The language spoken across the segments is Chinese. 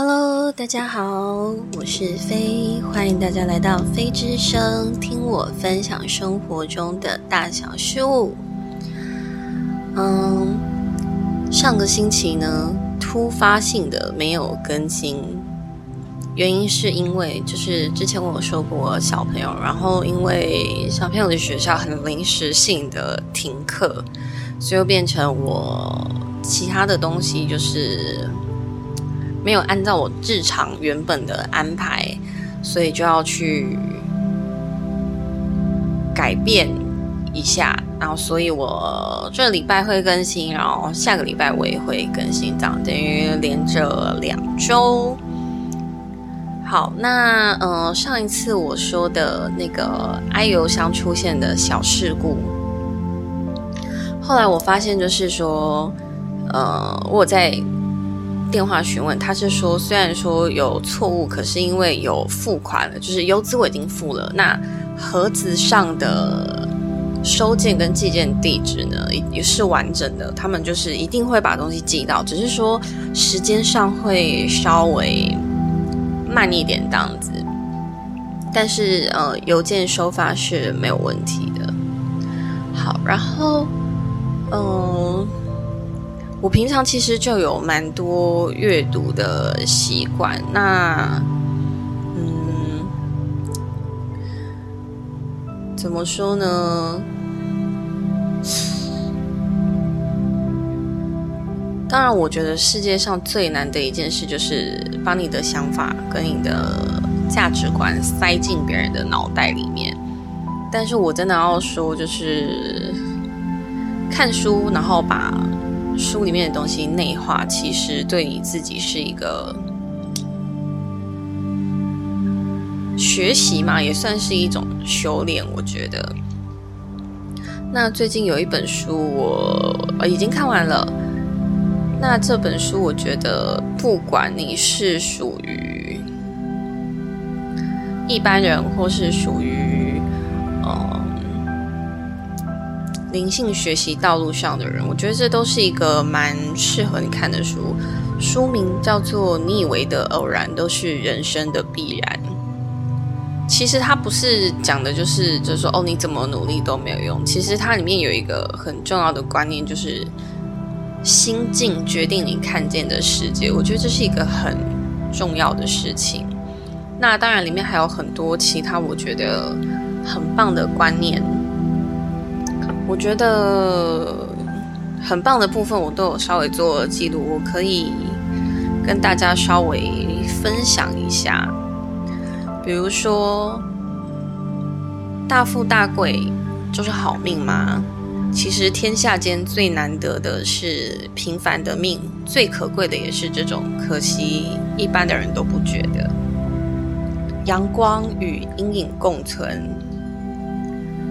Hello，大家好，我是飞，欢迎大家来到飞之声，听我分享生活中的大小事物。嗯，上个星期呢，突发性的没有更新，原因是因为就是之前我有说过小朋友，然后因为小朋友的学校很临时性的停课，所以变成我其他的东西就是。没有按照我日常原本的安排，所以就要去改变一下。然后，所以我这礼拜会更新，然后下个礼拜我也会更新，这样等于连着两周。好，那呃，上一次我说的那个 i 邮箱出现的小事故，后来我发现就是说，呃，我在。电话询问，他是说，虽然说有错误，可是因为有付款了，就是邮资我已经付了，那盒子上的收件跟寄件地址呢也是完整的，他们就是一定会把东西寄到，只是说时间上会稍微慢一点这样子，但是呃，邮件收发是没有问题的。好，然后嗯。我平常其实就有蛮多阅读的习惯，那，嗯，怎么说呢？当然，我觉得世界上最难的一件事就是把你的想法跟你的价值观塞进别人的脑袋里面。但是我真的要说，就是看书，然后把。书里面的东西内化，其实对你自己是一个学习嘛，也算是一种修炼。我觉得。那最近有一本书，我已经看完了。那这本书，我觉得不管你是属于一般人，或是属于灵性学习道路上的人，我觉得这都是一个蛮适合你看的书。书名叫做《你以为的偶然都是人生的必然》。其实它不是讲的，就是就是说，哦，你怎么努力都没有用。其实它里面有一个很重要的观念，就是心境决定你看见的世界。我觉得这是一个很重要的事情。那当然，里面还有很多其他我觉得很棒的观念。我觉得很棒的部分，我都有稍微做记录，我可以跟大家稍微分享一下。比如说，大富大贵就是好命吗？其实天下间最难得的是平凡的命，最可贵的也是这种。可惜一般的人都不觉得，阳光与阴影共存。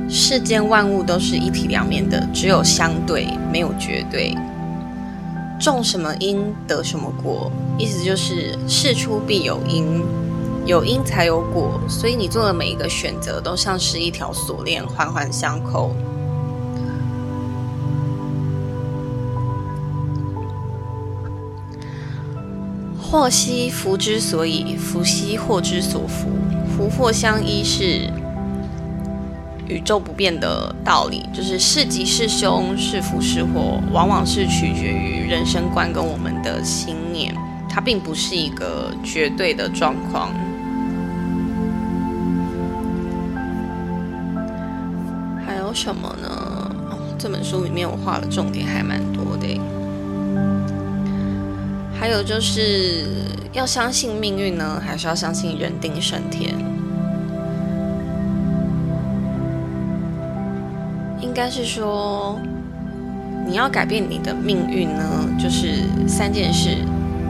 世间万物都是一体两面的，只有相对，没有绝对。种什么因得什么果，意思就是事出必有因，有因才有果。所以你做的每一个选择，都像是一条锁链，环环相扣。祸兮福之所以，福兮祸之所伏。福祸相依是。宇宙不变的道理，就是是吉是凶，是福是祸，往往是取决于人生观跟我们的心念，它并不是一个绝对的状况。还有什么呢？这本书里面我画的重点还蛮多的。还有就是要相信命运呢，还是要相信人定胜天？应该是说，你要改变你的命运呢，就是三件事。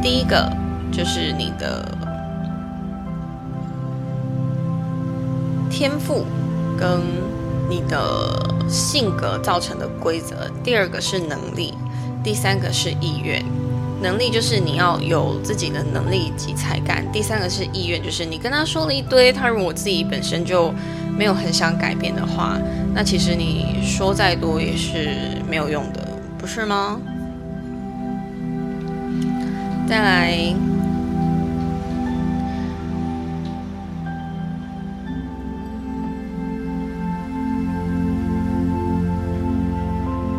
第一个就是你的天赋跟你的性格造成的规则。第二个是能力，第三个是意愿。能力就是你要有自己的能力及才干。第三个是意愿，就是你跟他说了一堆，他如果自己本身就没有很想改变的话那其实你说再多也是没有用的不是吗？再来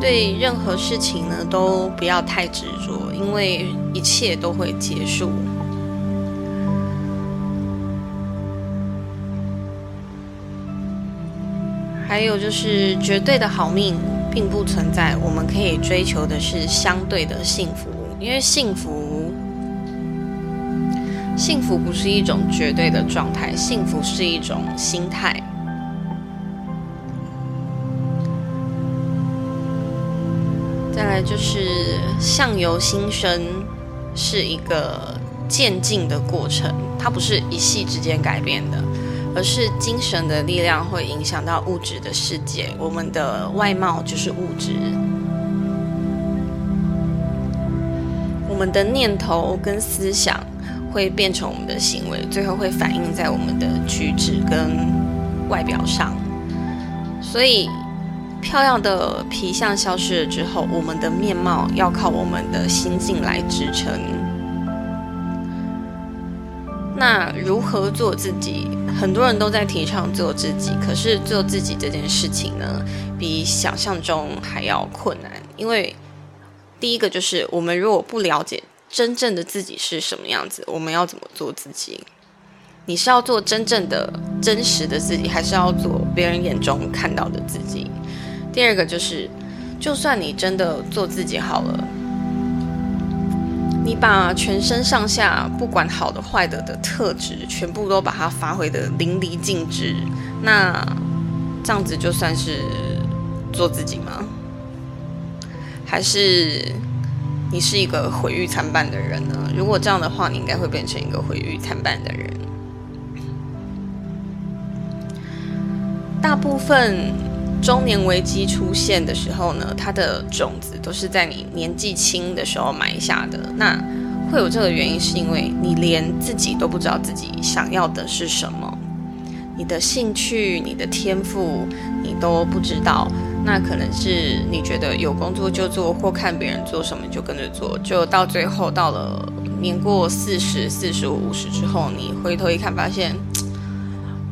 对任何事情呢都不要太执着因为一切都会结束。还有就是绝对的好命并不存在，我们可以追求的是相对的幸福，因为幸福，幸福不是一种绝对的状态，幸福是一种心态。再来就是相由心生，是一个渐进的过程，它不是一夕之间改变的。而是精神的力量会影响到物质的世界，我们的外貌就是物质，我们的念头跟思想会变成我们的行为，最后会反映在我们的举止跟外表上。所以，漂亮的皮相消失了之后，我们的面貌要靠我们的心境来支撑。那如何做自己？很多人都在提倡做自己，可是做自己这件事情呢，比想象中还要困难。因为第一个就是，我们如果不了解真正的自己是什么样子，我们要怎么做自己？你是要做真正的、真实的自己，还是要做别人眼中看到的自己？第二个就是，就算你真的做自己好了。你把全身上下不管好的坏的的特质，全部都把它发挥的淋漓尽致，那这样子就算是做自己吗？还是你是一个毁誉参半的人呢？如果这样的话，你应该会变成一个毁誉参半的人。大部分中年危机出现的时候呢，它的种子。都是在你年纪轻的时候埋下的。那会有这个原因，是因为你连自己都不知道自己想要的是什么，你的兴趣、你的天赋你都不知道。那可能是你觉得有工作就做，或看别人做什么就跟着做，就到最后到了年过四十四十五、五十之后，你回头一看，发现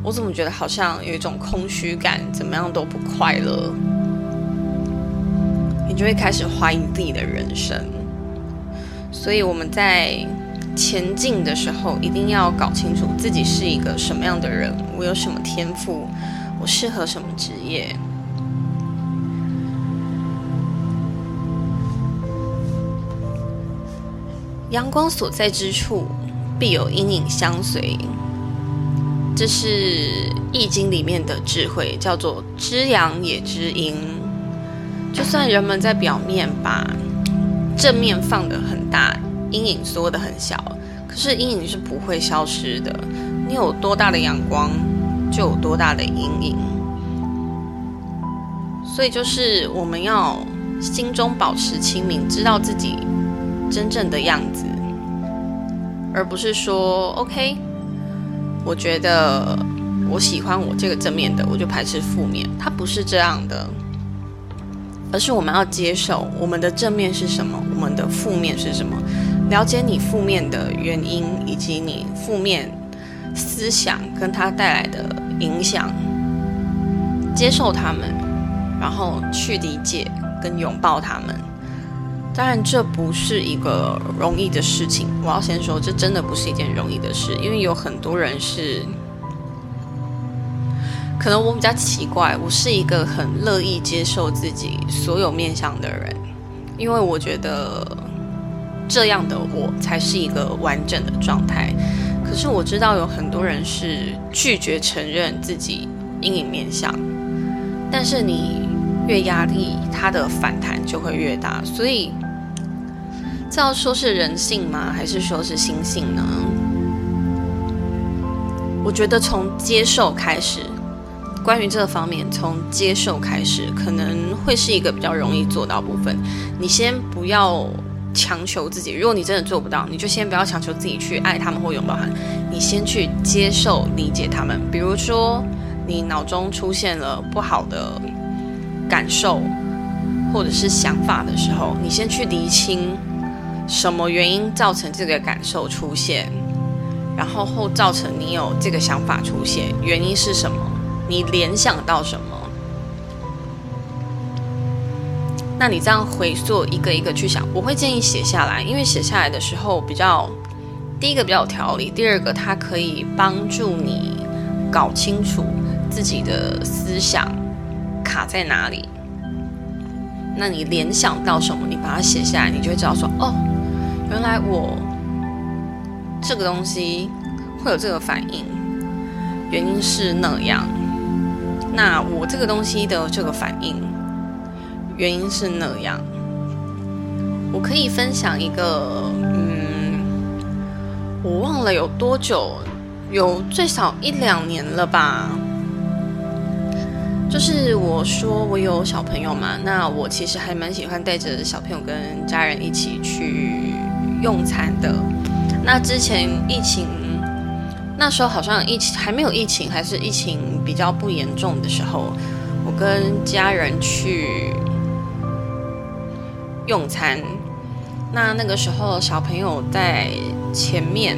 我怎么觉得好像有一种空虚感，怎么样都不快乐。你就会开始怀疑自己的人生，所以我们在前进的时候，一定要搞清楚自己是一个什么样的人，我有什么天赋，我适合什么职业。阳光所在之处，必有阴影相随。这是《易经》里面的智慧，叫做“知阳也知阴”。就算人们在表面把正面放得很大，阴影缩得很小，可是阴影是不会消失的。你有多大的阳光，就有多大的阴影。所以就是我们要心中保持清明，知道自己真正的样子，而不是说 OK，我觉得我喜欢我这个正面的，我就排斥负面。它不是这样的。而是我们要接受我们的正面是什么，我们的负面是什么，了解你负面的原因以及你负面思想跟它带来的影响，接受他们，然后去理解跟拥抱他们。当然，这不是一个容易的事情。我要先说，这真的不是一件容易的事，因为有很多人是。可能我比较奇怪，我是一个很乐意接受自己所有面相的人，因为我觉得这样的我才是一个完整的状态。可是我知道有很多人是拒绝承认自己阴影面相，但是你越压力，它的反弹就会越大。所以这要说是人性吗？还是说是心性呢？我觉得从接受开始。关于这个方面，从接受开始，可能会是一个比较容易做到部分。你先不要强求自己，如果你真的做不到，你就先不要强求自己去爱他们或拥抱他们。你先去接受、理解他们。比如说，你脑中出现了不好的感受或者是想法的时候，你先去厘清什么原因造成这个感受出现，然后后造成你有这个想法出现，原因是什么？你联想到什么？那你这样回溯一个一个去想，我会建议写下来，因为写下来的时候比较，第一个比较有条理，第二个它可以帮助你搞清楚自己的思想卡在哪里。那你联想到什么，你把它写下来，你就会知道说，哦，原来我这个东西会有这个反应，原因是那样。那我这个东西的这个反应。原因是那样，我可以分享一个，嗯，我忘了有多久，有最少一两年了吧。就是我说我有小朋友嘛，那我其实还蛮喜欢带着小朋友跟家人一起去用餐的。那之前疫情那时候好像疫情还没有疫情，还是疫情比较不严重的时候，我跟家人去。用餐，那那个时候小朋友在前面，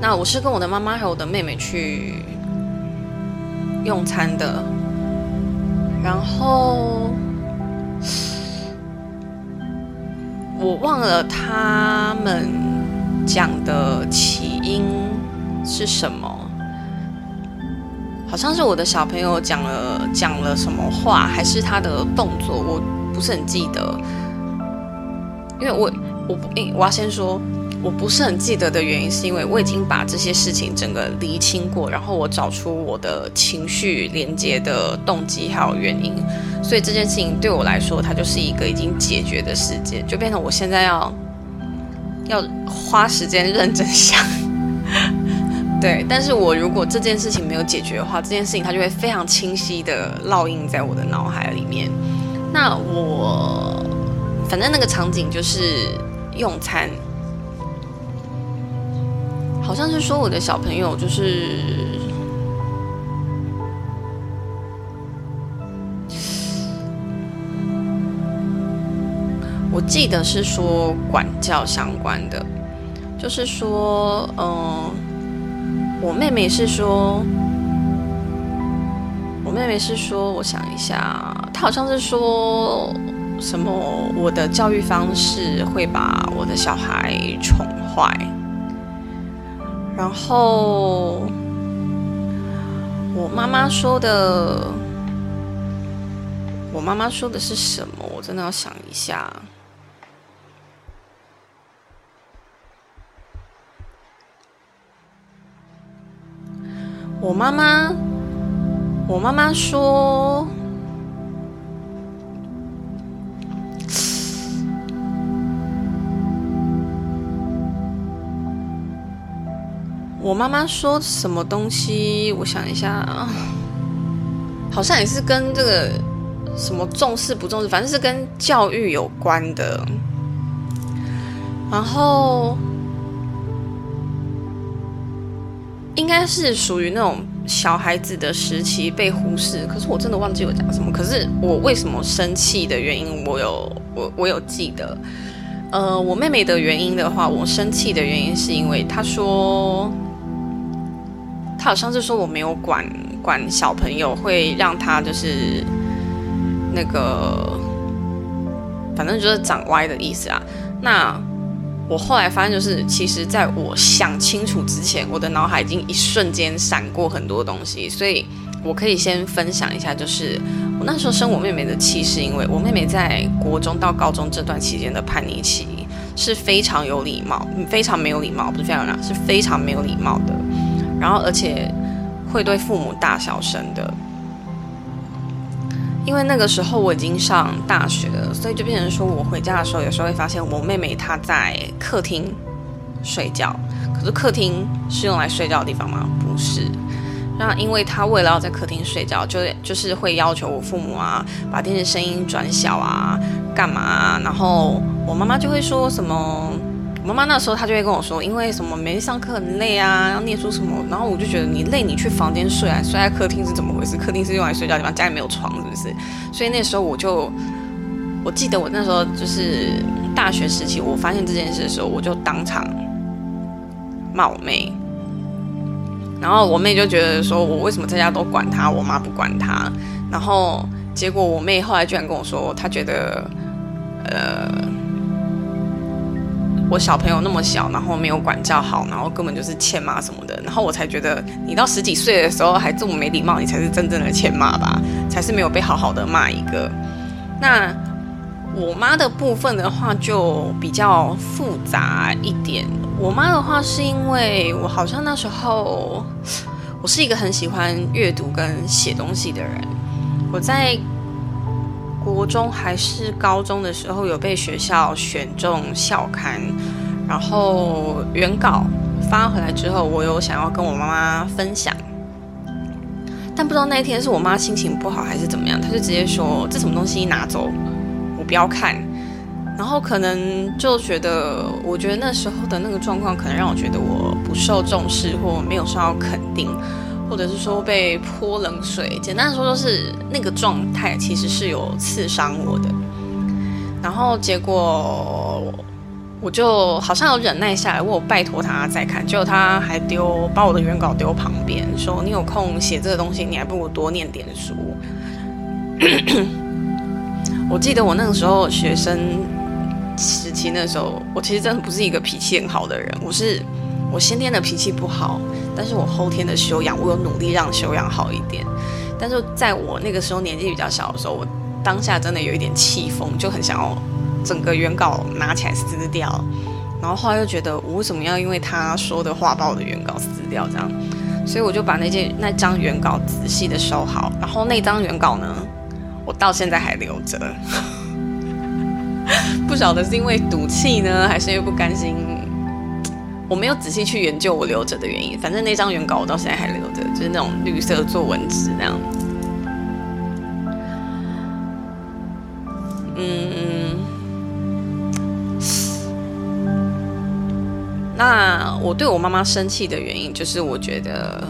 那我是跟我的妈妈还有我的妹妹去用餐的，然后我忘了他们讲的起因是什么。好像是我的小朋友讲了讲了什么话，还是他的动作，我不是很记得。因为我我不诶，我要先说，我不是很记得的原因，是因为我已经把这些事情整个厘清过，然后我找出我的情绪连接的动机还有原因，所以这件事情对我来说，它就是一个已经解决的事件，就变成我现在要要花时间认真想。对，但是我如果这件事情没有解决的话，这件事情它就会非常清晰的烙印在我的脑海里面。那我反正那个场景就是用餐，好像是说我的小朋友就是，我记得是说管教相关的，就是说，嗯。我妹妹是说，我妹妹是说，我想一下，她好像是说什么，我的教育方式会把我的小孩宠坏。然后我妈妈说的，我妈妈说的是什么？我真的要想一下。我妈妈，我妈妈说，我妈妈说什么东西？我想一下啊，好像也是跟这个什么重视不重视，反正是跟教育有关的。然后。应该是属于那种小孩子的时期被忽视，可是我真的忘记我讲什么。可是我为什么生气的原因，我有我我有记得。呃，我妹妹的原因的话，我生气的原因是因为她说，她好像是说我没有管管小朋友，会让他就是那个，反正就是长歪的意思啊。那。我后来发现，就是其实在我想清楚之前，我的脑海已经一瞬间闪过很多东西，所以我可以先分享一下，就是我那时候生我妹妹的气，是因为我妹妹在国中到高中这段期间的叛逆期是非常有礼貌，非常没有礼貌，不是非常是非常没有礼貌的，然后而且会对父母大小声的。因为那个时候我已经上大学了，所以就变成说我回家的时候，有时候会发现我妹妹她在客厅睡觉。可是客厅是用来睡觉的地方吗？不是。那因为她为了要在客厅睡觉，就就是会要求我父母啊，把电视声音转小啊，干嘛？然后我妈妈就会说什么。我妈妈那时候她就会跟我说，因为什么每天上课很累啊，要念书什么，然后我就觉得你累，你去房间睡啊，睡在客厅是怎么回事？客厅是用来睡觉的地方，家里没有床是不是？所以那时候我就，我记得我那时候就是大学时期，我发现这件事的时候，我就当场骂我妹，然后我妹就觉得说我为什么在家都管她，我妈不管她，然后结果我妹后来居然跟我说，她觉得，呃，我小朋友那么小，然后没有管教好，然后根本就是欠骂什么的。然后我才觉得，你到十几岁的时候还这么没礼貌，你才是真正的欠骂吧，才是没有被好好的骂一个。那我妈的部分的话，就比较复杂一点。我妈的话，是因为我好像那时候，我是一个很喜欢阅读跟写东西的人。我在国中还是高中的时候，有被学校选中校刊，然后原稿发回来之后，我有想要跟我妈妈分享，但不知道那一天是我妈心情不好还是怎么样，她就直接说：“这什么东西拿走，我不要看。”然后可能就觉得，我觉得那时候的那个状况，可能让我觉得我不受重视，或没有受到肯定，或者是说被泼冷水。简单的说，就是那个状态其实是有刺伤我的。然后结果我就好像有忍耐下来，我拜托他再看，结果他还丢把我的原稿丢旁边，说你有空写这个东西，你还不如多念点书。我记得我那个时候学生。时期那时候，我其实真的不是一个脾气很好的人。我是我先天的脾气不好，但是我后天的修养，我有努力让修养好一点。但是在我那个时候年纪比较小的时候，我当下真的有一点气疯，就很想要整个原稿拿起来撕掉。然后后来又觉得，我为什么要因为他说的话把我的原稿撕掉？这样，所以我就把那件那张原稿仔细的收好。然后那张原稿呢，我到现在还留着。不晓得是因为赌气呢，还是因为不甘心？我没有仔细去研究我留着的原因。反正那张原稿我到现在还留着，就是那种绿色作文纸那样。嗯，那我对我妈妈生气的原因，就是我觉得。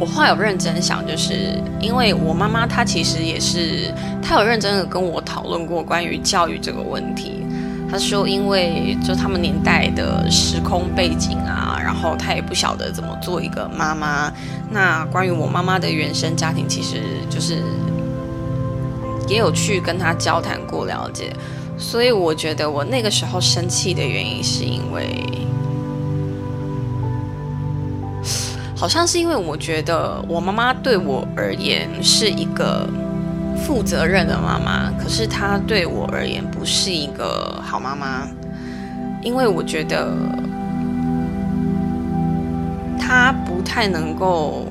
我话有认真想，就是因为我妈妈她其实也是，她有认真的跟我讨论过关于教育这个问题。他说，因为就他们年代的时空背景啊，然后他也不晓得怎么做一个妈妈。那关于我妈妈的原生家庭，其实就是也有去跟他交谈过了解。所以我觉得我那个时候生气的原因，是因为。好像是因为我觉得我妈妈对我而言是一个负责任的妈妈，可是她对我而言不是一个好妈妈，因为我觉得她不太能够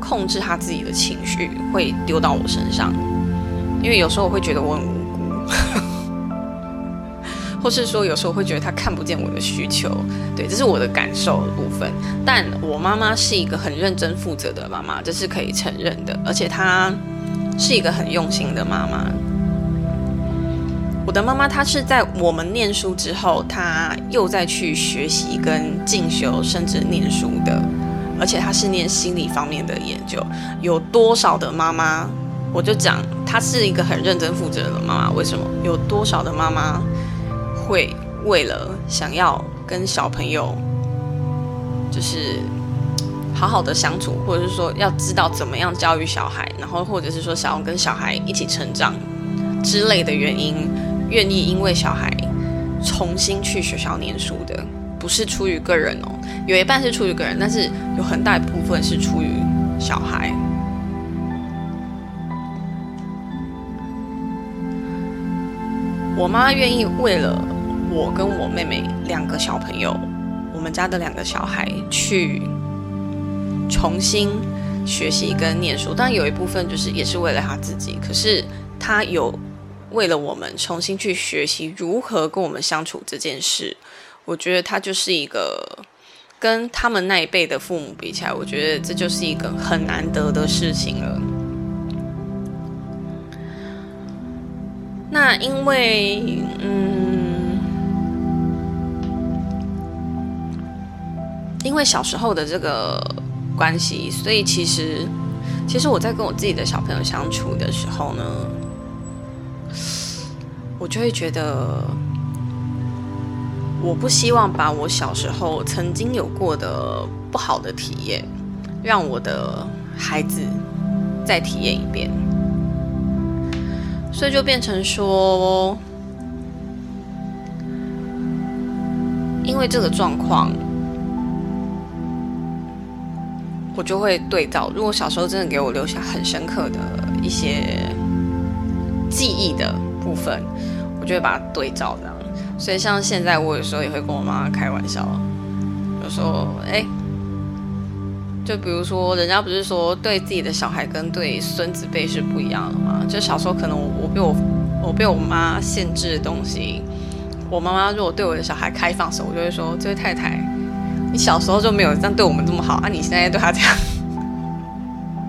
控制她自己的情绪，会丢到我身上，因为有时候我会觉得我很无辜。或是说，有时候会觉得他看不见我的需求，对，这是我的感受的部分。但我妈妈是一个很认真负责的妈妈，这是可以承认的。而且她是一个很用心的妈妈。我的妈妈，她是在我们念书之后，她又再去学习跟进修，甚至念书的。而且她是念心理方面的研究。有多少的妈妈，我就讲，她是一个很认真负责的妈妈。为什么？有多少的妈妈？会为了想要跟小朋友就是好好的相处，或者是说要知道怎么样教育小孩，然后或者是说想要跟小孩一起成长之类的原因，愿意因为小孩重新去学校念书的，不是出于个人哦，有一半是出于个人，但是有很大一部分是出于小孩。我妈愿意为了。我跟我妹妹两个小朋友，我们家的两个小孩去重新学习跟念书，当然有一部分就是也是为了他自己。可是他有为了我们重新去学习如何跟我们相处这件事，我觉得他就是一个跟他们那一辈的父母比起来，我觉得这就是一个很难得的事情了。那因为嗯。因为小时候的这个关系，所以其实，其实我在跟我自己的小朋友相处的时候呢，我就会觉得，我不希望把我小时候曾经有过的不好的体验，让我的孩子再体验一遍。所以就变成说，因为这个状况，我就会对照。如果小时候真的给我留下很深刻的一些记忆的部分，我就会把它对照这样。所以像现在，我有时候也会跟我妈开玩笑，有时候哎。就比如说，人家不是说对自己的小孩跟对孙子辈是不一样的吗？就小时候可能我我被我我被我妈限制的东西，我妈妈如果对我的小孩开放的时候，我就会说：这位太太，你小时候就没有这样对我们这么好啊！你现在对他这样，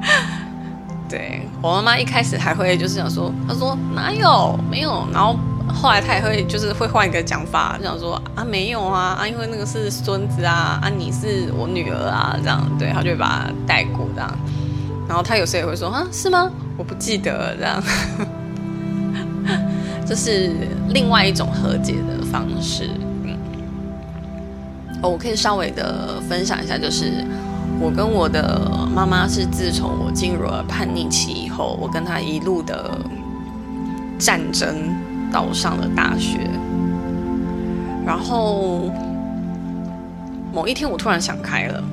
对我妈妈一开始还会就是想说，她说哪有没有，然后。后来她也会就是会换一个讲法，就想说啊没有啊啊，因为那个是孙子啊啊，你是我女儿啊这样，对她就会把他带过这样。然后她有时候也会说啊是吗？我不记得这样，这是另外一种和解的方式。哦，我可以稍微的分享一下，就是我跟我的妈妈是自从我进入了叛逆期以后，我跟她一路的战争。到上了大学，然后某一天我突然想开了，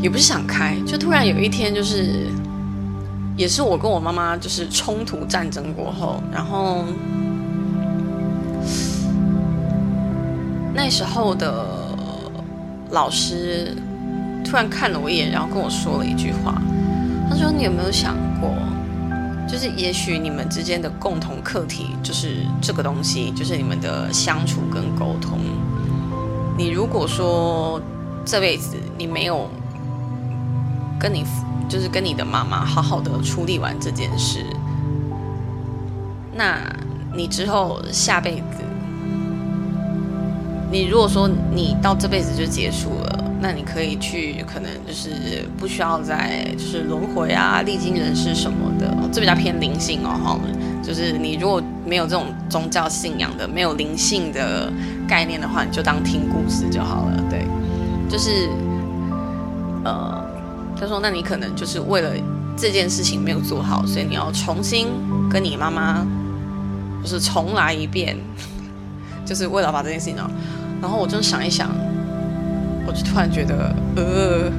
也不是想开，就突然有一天，就是也是我跟我妈妈就是冲突战争过后，然后那时候的老师突然看了我一眼，然后跟我说了一句话，他说：“你有没有想过？”就是，也许你们之间的共同课题就是这个东西，就是你们的相处跟沟通。你如果说这辈子你没有跟你，就是跟你的妈妈好好的处理完这件事，那你之后下辈子，你如果说你到这辈子就结束了。那你可以去，可能就是不需要再就是轮回啊、历经人世什么的，这比较偏灵性哦，哈。就是你如果没有这种宗教信仰的、没有灵性的概念的话，你就当听故事就好了。对，就是呃，他说，那你可能就是为了这件事情没有做好，所以你要重新跟你妈妈就是重来一遍，就是为了把这件事情。然后我就想一想。我就突然觉得，呃，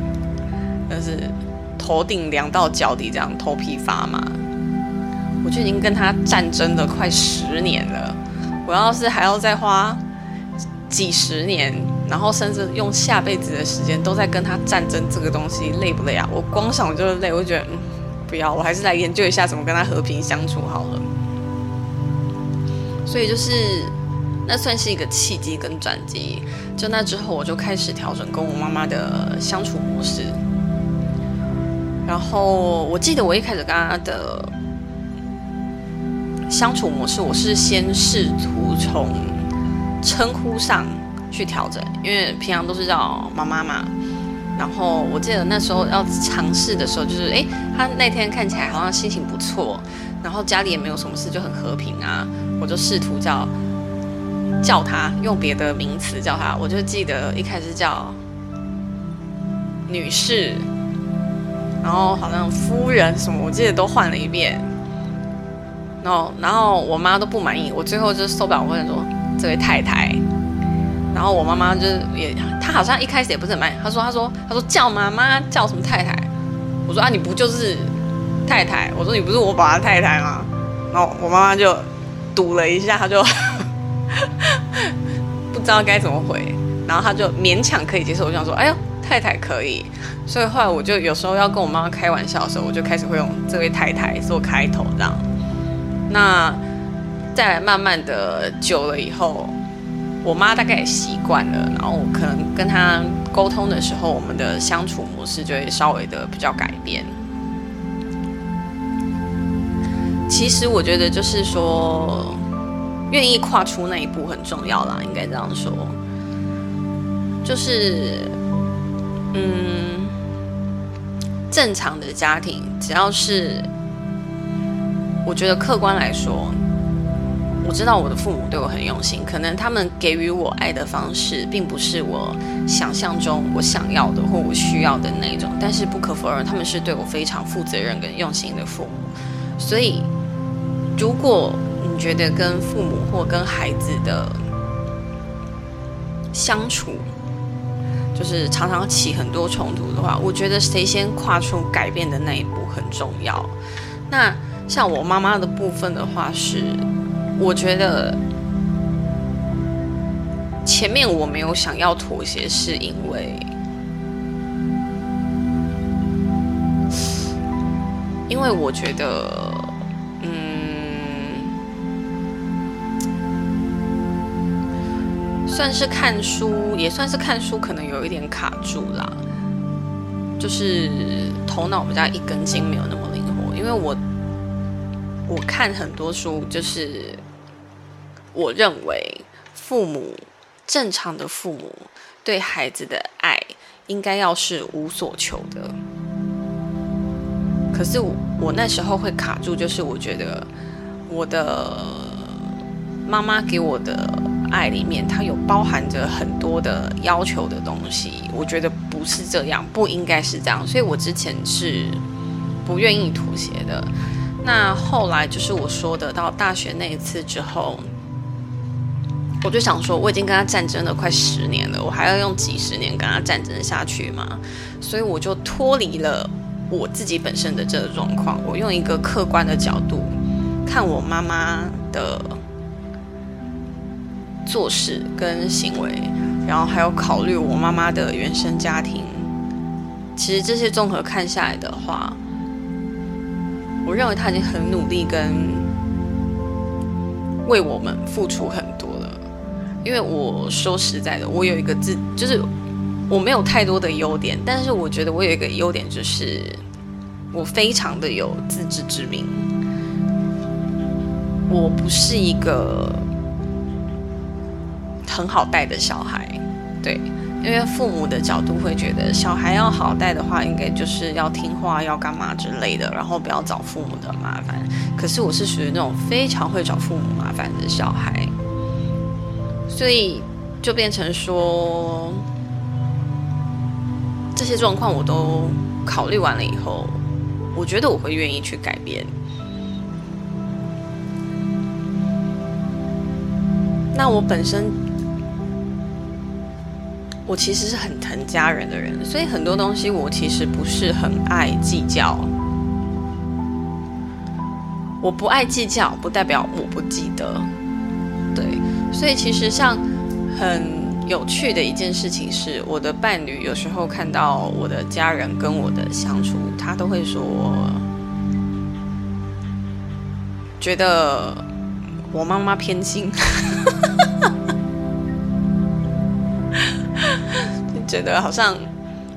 但是头顶凉到脚底，这样头皮发麻。我就已经跟他战争了快十年了，我要是还要再花几十年，然后甚至用下辈子的时间都在跟他战争这个东西，累不累啊？我光想就累，我觉得，嗯，不要，我还是来研究一下怎么跟他和平相处好了。所以就是。那算是一个契机跟转机，就那之后我就开始调整跟我妈妈的相处模式。然后我记得我一开始跟她的相处模式，我是先试图从称呼上去调整，因为平常都是叫妈妈嘛。然后我记得那时候要尝试的时候，就是哎，她那天看起来好像心情不错，然后家里也没有什么事，就很和平啊。我就试图叫。叫他用别的名词叫他，我就记得一开始叫女士，然后好像夫人什么，我记得都换了一遍。然后，然后我妈都不满意，我最后就受不了，我跟说这位太太。然后我妈妈就也，她好像一开始也不是很满意，她说，她说，她说叫妈妈叫什么太太？我说啊，你不就是太太？我说你不是我爸的太太吗？然后我妈妈就赌了一下，她就。不知道该怎么回，然后他就勉强可以接受。我想说，哎呦，太太可以。所以后来我就有时候要跟我妈妈开玩笑的时候，我就开始会用这位太太做开头，这样。那再慢慢的久了以后，我妈大概也习惯了，然后我可能跟她沟通的时候，我们的相处模式就会稍微的比较改变。其实我觉得就是说。愿意跨出那一步很重要啦，应该这样说。就是，嗯，正常的家庭，只要是，我觉得客观来说，我知道我的父母对我很用心，可能他们给予我爱的方式，并不是我想象中我想要的或我需要的那种。但是不可否认，他们是对我非常负责任跟用心的父母。所以，如果你觉得跟父母或跟孩子的相处，就是常常起很多冲突的话，我觉得谁先跨出改变的那一步很重要。那像我妈妈的部分的话，是我觉得前面我没有想要妥协，是因为因为我觉得，算是看书，也算是看书，可能有一点卡住啦，就是头脑比较一根筋，没有那么灵活，因为我。我看很多书，就是我认为父母正常的父母对孩子的爱应该要是无所求的。可是我我那时候会卡住，就是我觉得我的妈妈给我的爱里面，它有包含着很多的要求的东西。我觉得不是这样，不应该是这样，所以我之前是不愿意妥协的。那后来就是我说的，到大学那一次之后，我就想说，我已经跟他战争了快十年了，我还要用几十年跟他战争下去吗？所以我就脱离了我自己本身的这个状况，我用一个客观的角度看我妈妈的做事跟行为，然后还有考虑我妈妈的原生家庭。其实这些综合看下来的话。我认为他已经很努力，跟为我们付出很多了。因为我说实在的，我有一个自，就是我没有太多的优点，但是我觉得我有一个优点，就是我非常的有自知之明。我不是一个很好带的小孩，对。因为父母的角度会觉得小孩要好带的话，应该就是要听话，要干嘛之类的，然后不要找父母的麻烦。可是我是属于那种非常会找父母麻烦的小孩，所以就变成说这些状况我都考虑完了以后，我觉得我会愿意去改变。那我本身。我其实是很疼家人的人，所以很多东西我其实不是很爱计较。我不爱计较，不代表我不记得。对，所以其实像很有趣的一件事情是，我的伴侣有时候看到我的家人跟我的相处，他都会说，觉得我妈妈偏心。觉得好像，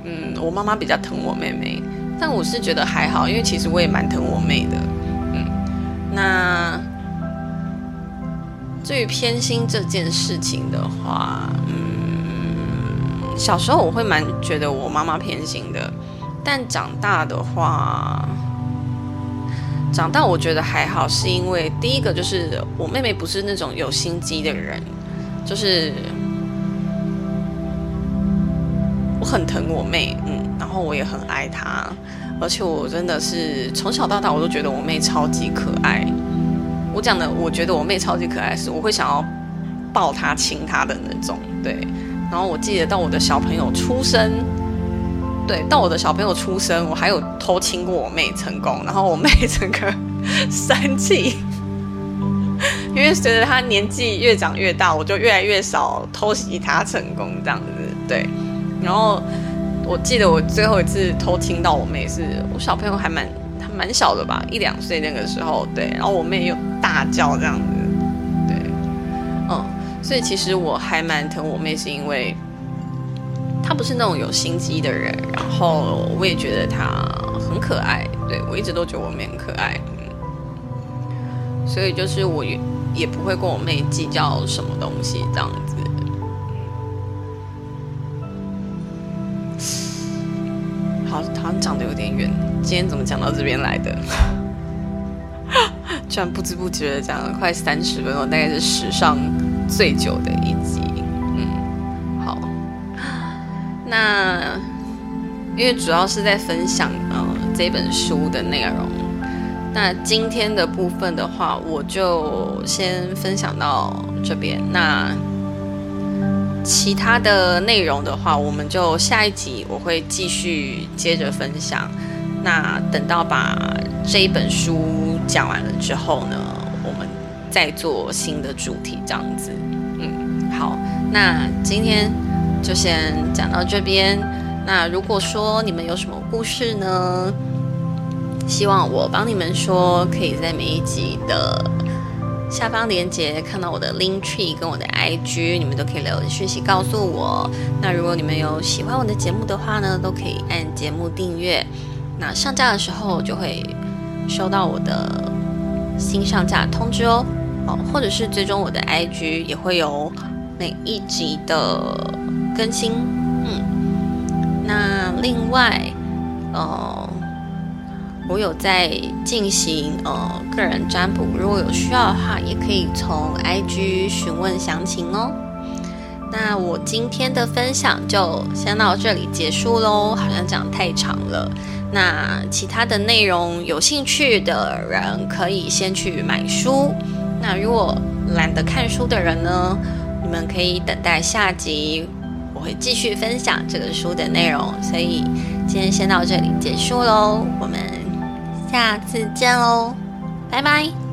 嗯，我妈妈比较疼我妹妹，但我是觉得还好，因为其实我也蛮疼我妹的，嗯。那至于偏心这件事情的话，嗯，小时候我会蛮觉得我妈妈偏心的，但长大的话，长大我觉得还好，是因为第一个就是我妹妹不是那种有心机的人，就是。很疼我妹，嗯，然后我也很爱她，而且我真的是从小到大我都觉得我妹超级可爱。我讲的，我觉得我妹超级可爱，是我会想要抱她、亲她的那种，对。然后我记得到我的小朋友出生，对，到我的小朋友出生，我还有偷亲过我妹成功，然后我妹整个生气，因为随着她年纪越长越大，我就越来越少偷袭她成功这样子，对。然后我记得我最后一次偷听到我妹是我小朋友还蛮还蛮小的吧，一两岁那个时候，对，然后我妹又大叫这样子，对，嗯，所以其实我还蛮疼我妹，是因为她不是那种有心机的人，然后我也觉得她很可爱，对我一直都觉得我妹很可爱，嗯，所以就是我也也不会跟我妹计较什么东西这样子。今天怎么讲到这边来的？居然不知不觉的讲了快三十分钟，大概是史上最久的一集。嗯，好，那因为主要是在分享呃这本书的内容，那今天的部分的话，我就先分享到这边。那其他的内容的话，我们就下一集我会继续接着分享。那等到把这一本书讲完了之后呢，我们再做新的主题，这样子。嗯，好，那今天就先讲到这边。那如果说你们有什么故事呢，希望我帮你们说，可以在每一集的。下方链接看到我的 link tree 跟我的 IG，你们都可以留讯息告诉我。那如果你们有喜欢我的节目的话呢，都可以按节目订阅。那上架的时候就会收到我的新上架通知哦。哦，或者是追踪我的 IG，也会有每一集的更新。嗯，那另外，呃。我有在进行呃个人占卜，如果有需要的话，也可以从 IG 询问详情哦。那我今天的分享就先到这里结束喽，好像讲太长了。那其他的内容有兴趣的人可以先去买书。那如果懒得看书的人呢，你们可以等待下集，我会继续分享这个书的内容。所以今天先到这里结束喽，我们。下次见喽，拜拜。